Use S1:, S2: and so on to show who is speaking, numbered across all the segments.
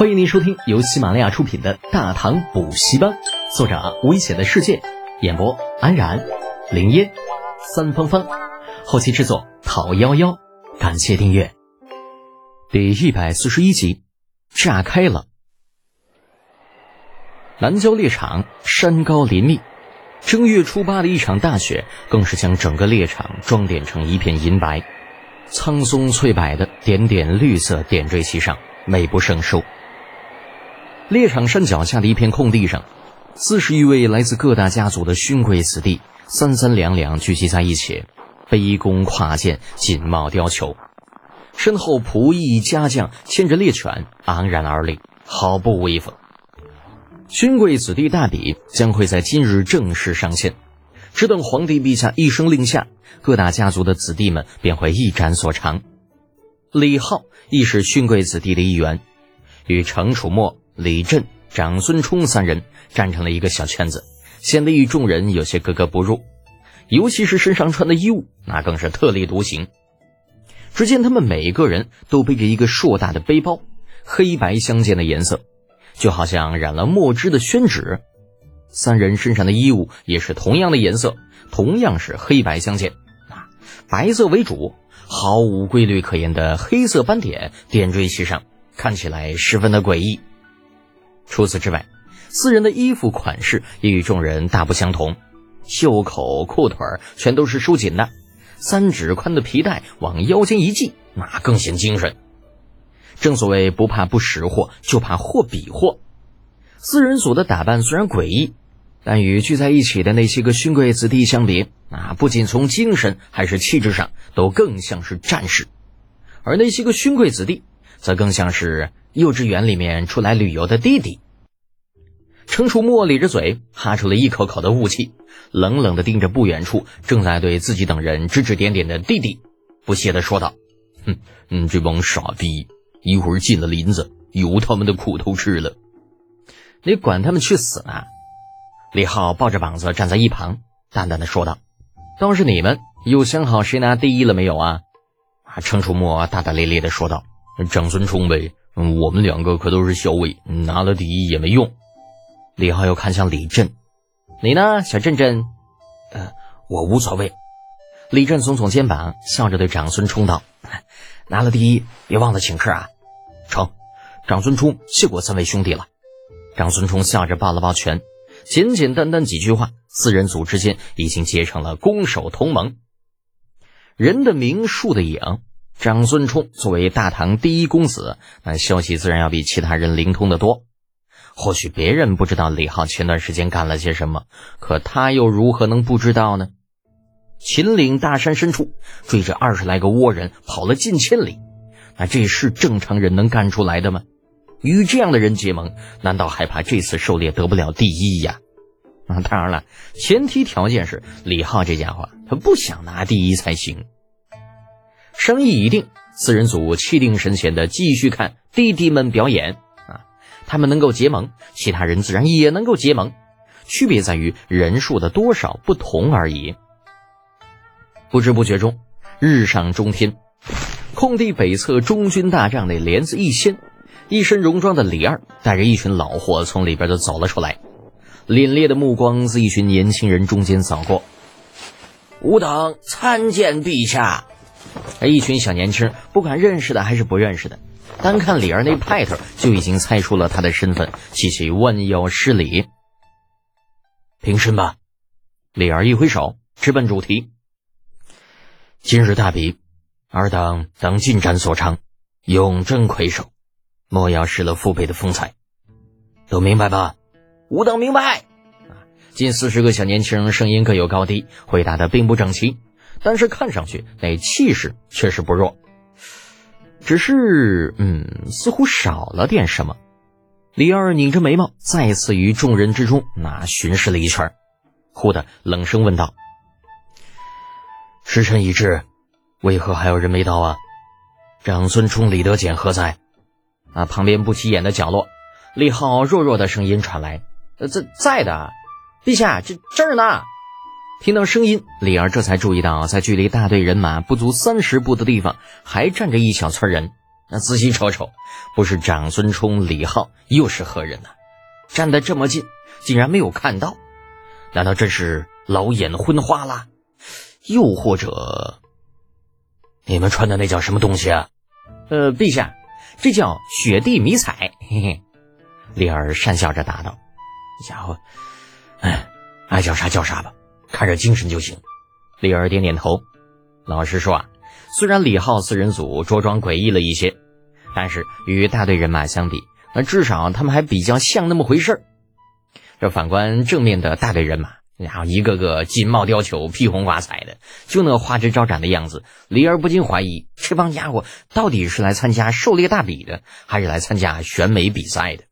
S1: 欢迎您收听由喜马拉雅出品的《大唐补习班》，作者危险的世界，演播安然、林烟、三芳芳，后期制作讨幺幺，感谢订阅。第一百四十一集，炸开了。南郊猎场山高林密，正月初八的一场大雪，更是将整个猎场装点成一片银白，苍松翠柏的点点绿色点缀其上，美不胜收。猎场山脚下的一片空地上，四十余位来自各大家族的勋贵子弟三三两两聚集在一起，卑躬跨剑，锦帽貂裘，身后仆役家将牵着猎犬昂然而立，毫不威风。勋贵子弟大比将会在今日正式上线，只等皇帝陛下一声令下，各大家族的子弟们便会一展所长。李浩亦是勋贵子弟的一员，与程楚墨。李振、长孙冲三人站成了一个小圈子，显得与众人有些格格不入。尤其是身上穿的衣物，那更是特立独行。只见他们每个人都背着一个硕大的背包，黑白相间的颜色，就好像染了墨汁的宣纸。三人身上的衣物也是同样的颜色，同样是黑白相间，啊，白色为主，毫无规律可言的黑色斑点点缀其上，看起来十分的诡异。除此之外，四人的衣服款式也与众人大不相同，袖口、裤腿全都是收紧的，三指宽的皮带往腰间一系，那更显精神。正所谓不怕不识货，就怕货比货。四人组的打扮虽然诡异，但与聚在一起的那些个勋贵子弟相比，啊，不仅从精神还是气质上都更像是战士，而那些个勋贵子弟则更像是。幼稚园里面出来旅游的弟弟，程楚墨咧着嘴，哈出了一口口的雾气，冷冷的盯着不远处正在对自己等人指指点点的弟弟，不屑的说道：“哼，嗯，这帮傻逼，一会儿进了林子，有他们的苦头吃了。你管他们去死呢！”李浩抱着膀子站在一旁，淡淡的说道：“倒是你们有想好谁拿第一了没有啊？”啊，程楚墨大大咧咧的说道：“长孙冲呗。”，我们两个可都是校尉，拿了第一也没用。李浩又看向李振，你呢，小振振？
S2: 呃，我无所谓。
S1: 李振耸耸肩膀，笑着对长孙冲道：“
S2: 拿了第一，别忘了请客啊。”
S1: 成。长孙冲谢过三位兄弟了。长孙冲笑着抱了抱拳，简简单单几句话，四人组之间已经结成了攻守同盟。人的名，树的影。长孙冲作为大唐第一公子，那消息自然要比其他人灵通的多。或许别人不知道李浩前段时间干了些什么，可他又如何能不知道呢？秦岭大山深处追着二十来个倭人跑了近千里，那这是正常人能干出来的吗？与这样的人结盟，难道还怕这次狩猎得不了第一呀？啊，当然了，前提条件是李浩这家伙他不想拿第一才行。生意已定，四人组气定神闲的继续看弟弟们表演啊！他们能够结盟，其他人自然也能够结盟，区别在于人数的多少不同而已。不知不觉中，日上中天，空地北侧中军大帐内帘子一掀，一身戎装的李二带着一群老货从里边就走了出来，凛冽的目光自一群年轻人中间扫过，
S2: 吾等参见陛下。
S1: 而一群小年轻，不管认识的还是不认识的，单看李儿那派头，就已经猜出了他的身份，齐齐弯腰施礼。
S2: 平身吧！
S1: 李儿一挥手，直奔主题。
S2: 今日大比，尔等等进展所长，永争魁首，莫要失了父辈的风采。都明白吧？
S1: 吾等明白。近四十个小年轻，声音各有高低，回答的并不整齐。但是看上去那气势确实不弱，只是嗯，似乎少了点什么。李二拧着眉毛，再次于众人之中那巡视了一圈，忽的冷声问道：“
S2: 时辰已至，为何还有人没到啊？长孙冲、李德俭何在？”
S1: 啊，旁边不起眼的角落，李浩弱弱的声音传来：“呃，在在的，陛下，这这儿呢。”听到声音，李儿这才注意到，在距离大队人马不足三十步的地方，还站着一小撮人，那仔细瞅瞅，不是长孙冲、李浩，又是何人呢？站得这么近，竟然没有看到？难道真是老眼昏花了？又或者，
S2: 你们穿的那叫什么东西啊？
S1: 呃，陛下，这叫雪地迷彩。嘿嘿，李儿讪笑着答道：“
S2: 家伙，哎，爱叫啥叫啥吧，看着精神就行。”
S1: 李儿点点头。老实说啊。虽然李浩四人组着装诡异了一些，但是与大队人马相比，那至少他们还比较像那么回事儿。这反观正面的大队人马，然后一个个金帽貂裘、披红挂彩的，就那花枝招展的样子，李儿不禁怀疑这帮家伙到底是来参加狩猎大比的，还是来参加选美比赛的？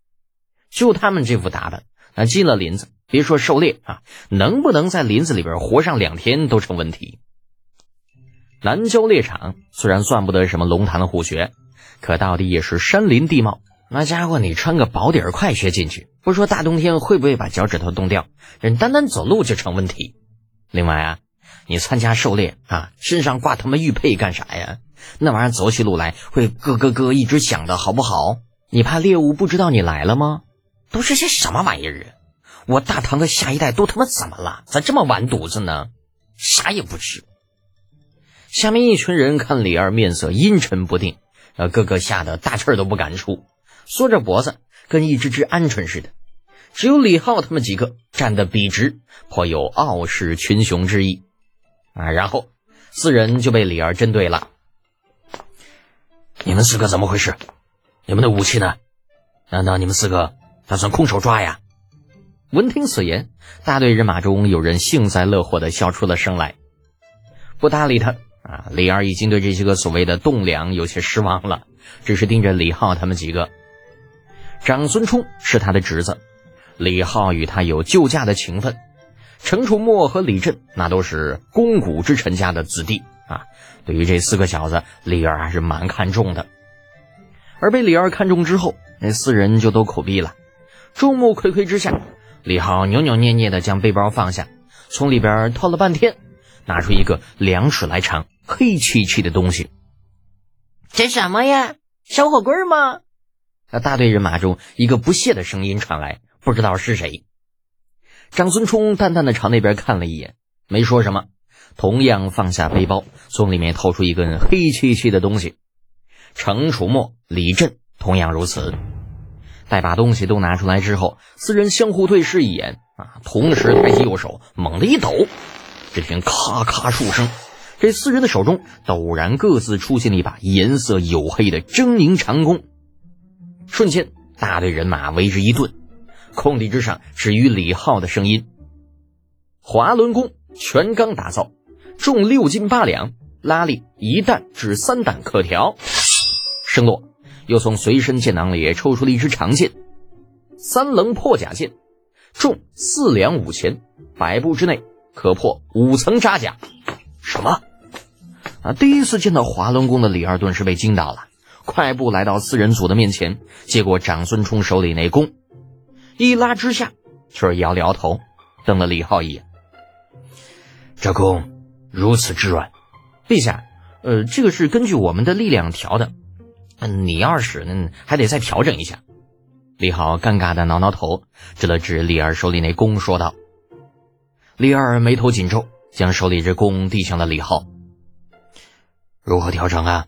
S1: 就他们这副打扮，那进了林子，别说狩猎啊，能不能在林子里边活上两天都成问题。南郊猎场虽然算不得什么龙潭虎穴，可到底也是山林地貌。那家伙，你穿个薄底儿快靴进去，不说大冬天会不会把脚趾头冻掉，人单单走路就成问题。另外啊，你参加狩猎啊，身上挂他妈玉佩干啥呀？那玩意儿走起路来会咯咯咯一直响的，好不好？你怕猎物不知道你来了吗？都是些什么玩意儿啊？我大唐的下一代都他妈怎么了？咋这么完犊子呢？啥也不知。下面一群人看李二面色阴沉不定，呃，个个吓得大气儿都不敢出，缩着脖子，跟一只只鹌鹑似的。只有李浩他们几个站得笔直，颇有傲视群雄之意。啊，然后四人就被李二针对了。
S2: 你们四个怎么回事？你们的武器呢？难道你们四个打算空手抓呀？
S1: 闻听此言，大队人马中有人幸灾乐祸的笑出了声来，不搭理他。啊，李二已经对这些个所谓的栋梁有些失望了，只是盯着李浩他们几个。长孙冲是他的侄子，李浩与他有救驾的情分，程楚墨和李振那都是肱骨之臣家的子弟啊。对于这四个小子，李二还是蛮看重的。而被李二看中之后，那四人就都口闭了。众目睽睽之下，李浩扭扭捏捏的将背包放下，从里边掏了半天，拿出一个两尺来长。黑漆漆的东西，
S3: 这什么呀？小火棍吗？
S1: 那大队人马中一个不屑的声音传来，不知道是谁。长孙冲淡淡的朝那边看了一眼，没说什么，同样放下背包，从里面掏出一根黑漆漆的东西。程楚墨、李振同样如此。待把东西都拿出来之后，四人相互对视一眼，啊，同时抬起右手，猛地一抖，只听咔咔数声。这四人的手中陡然各自出现了一把颜色黝黑的狰狞长弓，瞬间大队人马为之一顿，空地之上只余李浩的声音：“滑轮弓全钢打造，重六斤八两，拉力一弹至三弹可调。”声落，又从随身剑囊里抽出了一支长剑，三棱破甲剑，重四两五钱，百步之内可破五层扎甲。什么？啊！第一次见到滑轮弓的李二顿时被惊到了，快步来到四人组的面前，接过长孙冲手里那弓，一拉之下，却摇了摇头，瞪了李浩一眼。
S2: 这弓如此之软，
S1: 陛下，呃，这个是根据我们的力量调的，嗯，你要使呢，还得再调整一下。李浩尴尬的挠挠头，指了指李二手里那弓，说道：“李二眉头紧皱，将手里这弓递向了李浩。”
S2: 如何调整啊？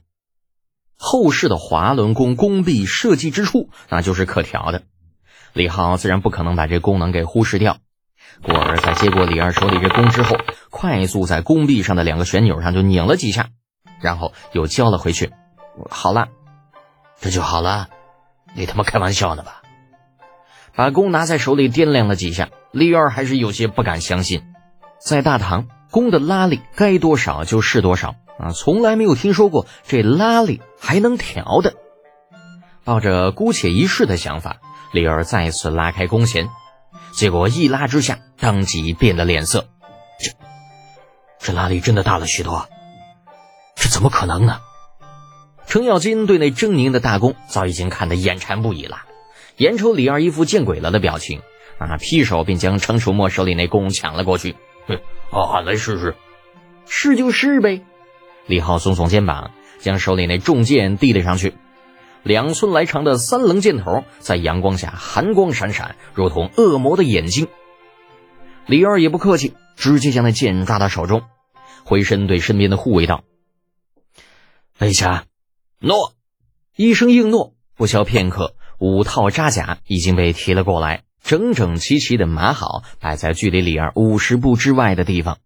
S1: 后世的滑轮弓弓臂设计之处，那就是可调的。李浩自然不可能把这功能给忽视掉。故而在接过李二手里这弓之后，快速在弓臂上的两个旋钮上就拧了几下，然后又交了回去。好了，
S2: 这就好了？你他妈开玩笑呢吧？
S1: 把弓拿在手里掂量了几下，李二还是有些不敢相信。在大唐，弓的拉力该多少就是多少。啊，从来没有听说过这拉力还能调的。抱着姑且一试的想法，李儿再次拉开弓弦，结果一拉之下，当即变了脸色。
S2: 这这拉力真的大了许多，这怎么可能呢？
S1: 程咬金对那狰狞的大弓早已经看得眼馋不已了，眼瞅李二一副见鬼了的表情，啊，劈手便将程楚墨手里那弓抢了过去。
S2: 哼，俺来试试，
S1: 试就试呗。李浩耸耸肩膀，将手里那重剑递了上去。两寸来长的三棱箭头在阳光下寒光闪闪，如同恶魔的眼睛。李二也不客气，直接将那剑抓到手中，回身对身边的护卫道：“
S2: 备下。”
S1: 诺，一声应诺。不消片刻，五套扎甲已经被提了过来，整整齐齐的码好，摆在距离李二五十步之外的地方。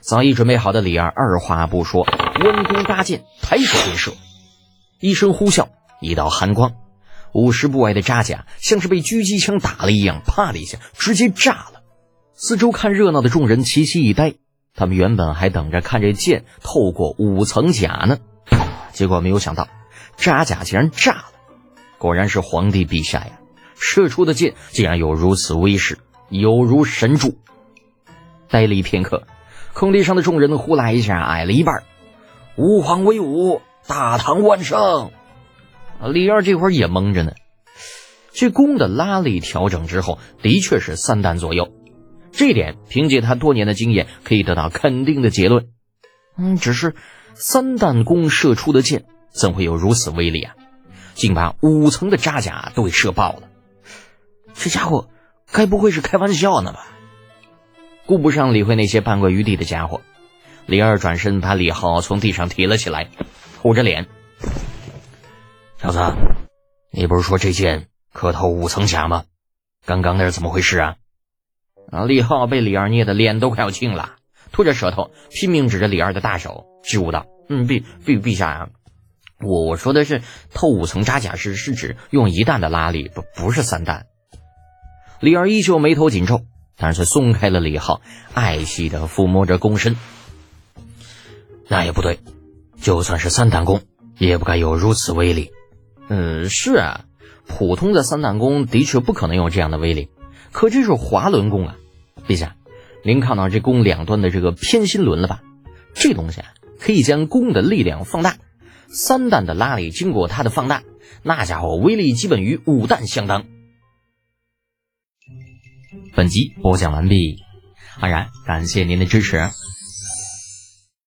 S1: 早已准备好的李二二话不说，弯弓搭箭，抬手便射。一声呼啸，一道寒光，五十步外的扎甲像是被狙击枪打了一样，啪的一下直接炸了。四周看热闹的众人齐齐一呆，他们原本还等着看这剑透过五层甲呢。结果没有想到，扎甲竟然炸了！果然是皇帝陛下呀！射出的箭竟然有如此威势，有如神助。呆了一片刻，空地上的众人呼啦一下矮了一半。吾皇威武，大唐万圣！李二这会儿也懵着呢。这弓的拉力调整之后，的确是三弹左右，这点凭借他多年的经验可以得到肯定的结论。嗯，只是。三弹弓射出的箭怎会有如此威力啊？竟把五层的扎甲都给射爆了！这家伙该不会是开玩笑呢吧？顾不上理会那些半跪于地的家伙，李二转身把李浩从地上提了起来，捂着脸：“
S2: 小子，你不是说这箭可透五层甲吗？刚刚那是怎么回事啊？”
S1: 啊！李浩被李二捏的脸都快要青了。吐着舌头，拼命指着李二的大手，支吾道：“嗯，陛陛陛下呀，我我说的是透五层扎甲是是指用一弹的拉力，不不是三弹。”李二依旧眉头紧皱，但是松开了李浩，爱惜的抚摸着弓身。
S2: 那也不对，就算是三弹弓，也不该有如此威力。
S1: 嗯，是啊，普通的三弹弓的确不可能有这样的威力，可这是滑轮弓啊，陛下。您看到这弓两端的这个偏心轮了吧？这东西啊，可以将弓的力量放大。三弹的拉力经过它的放大，那家伙威力基本与五弹相当。本集播讲完毕，安然感谢您的支持。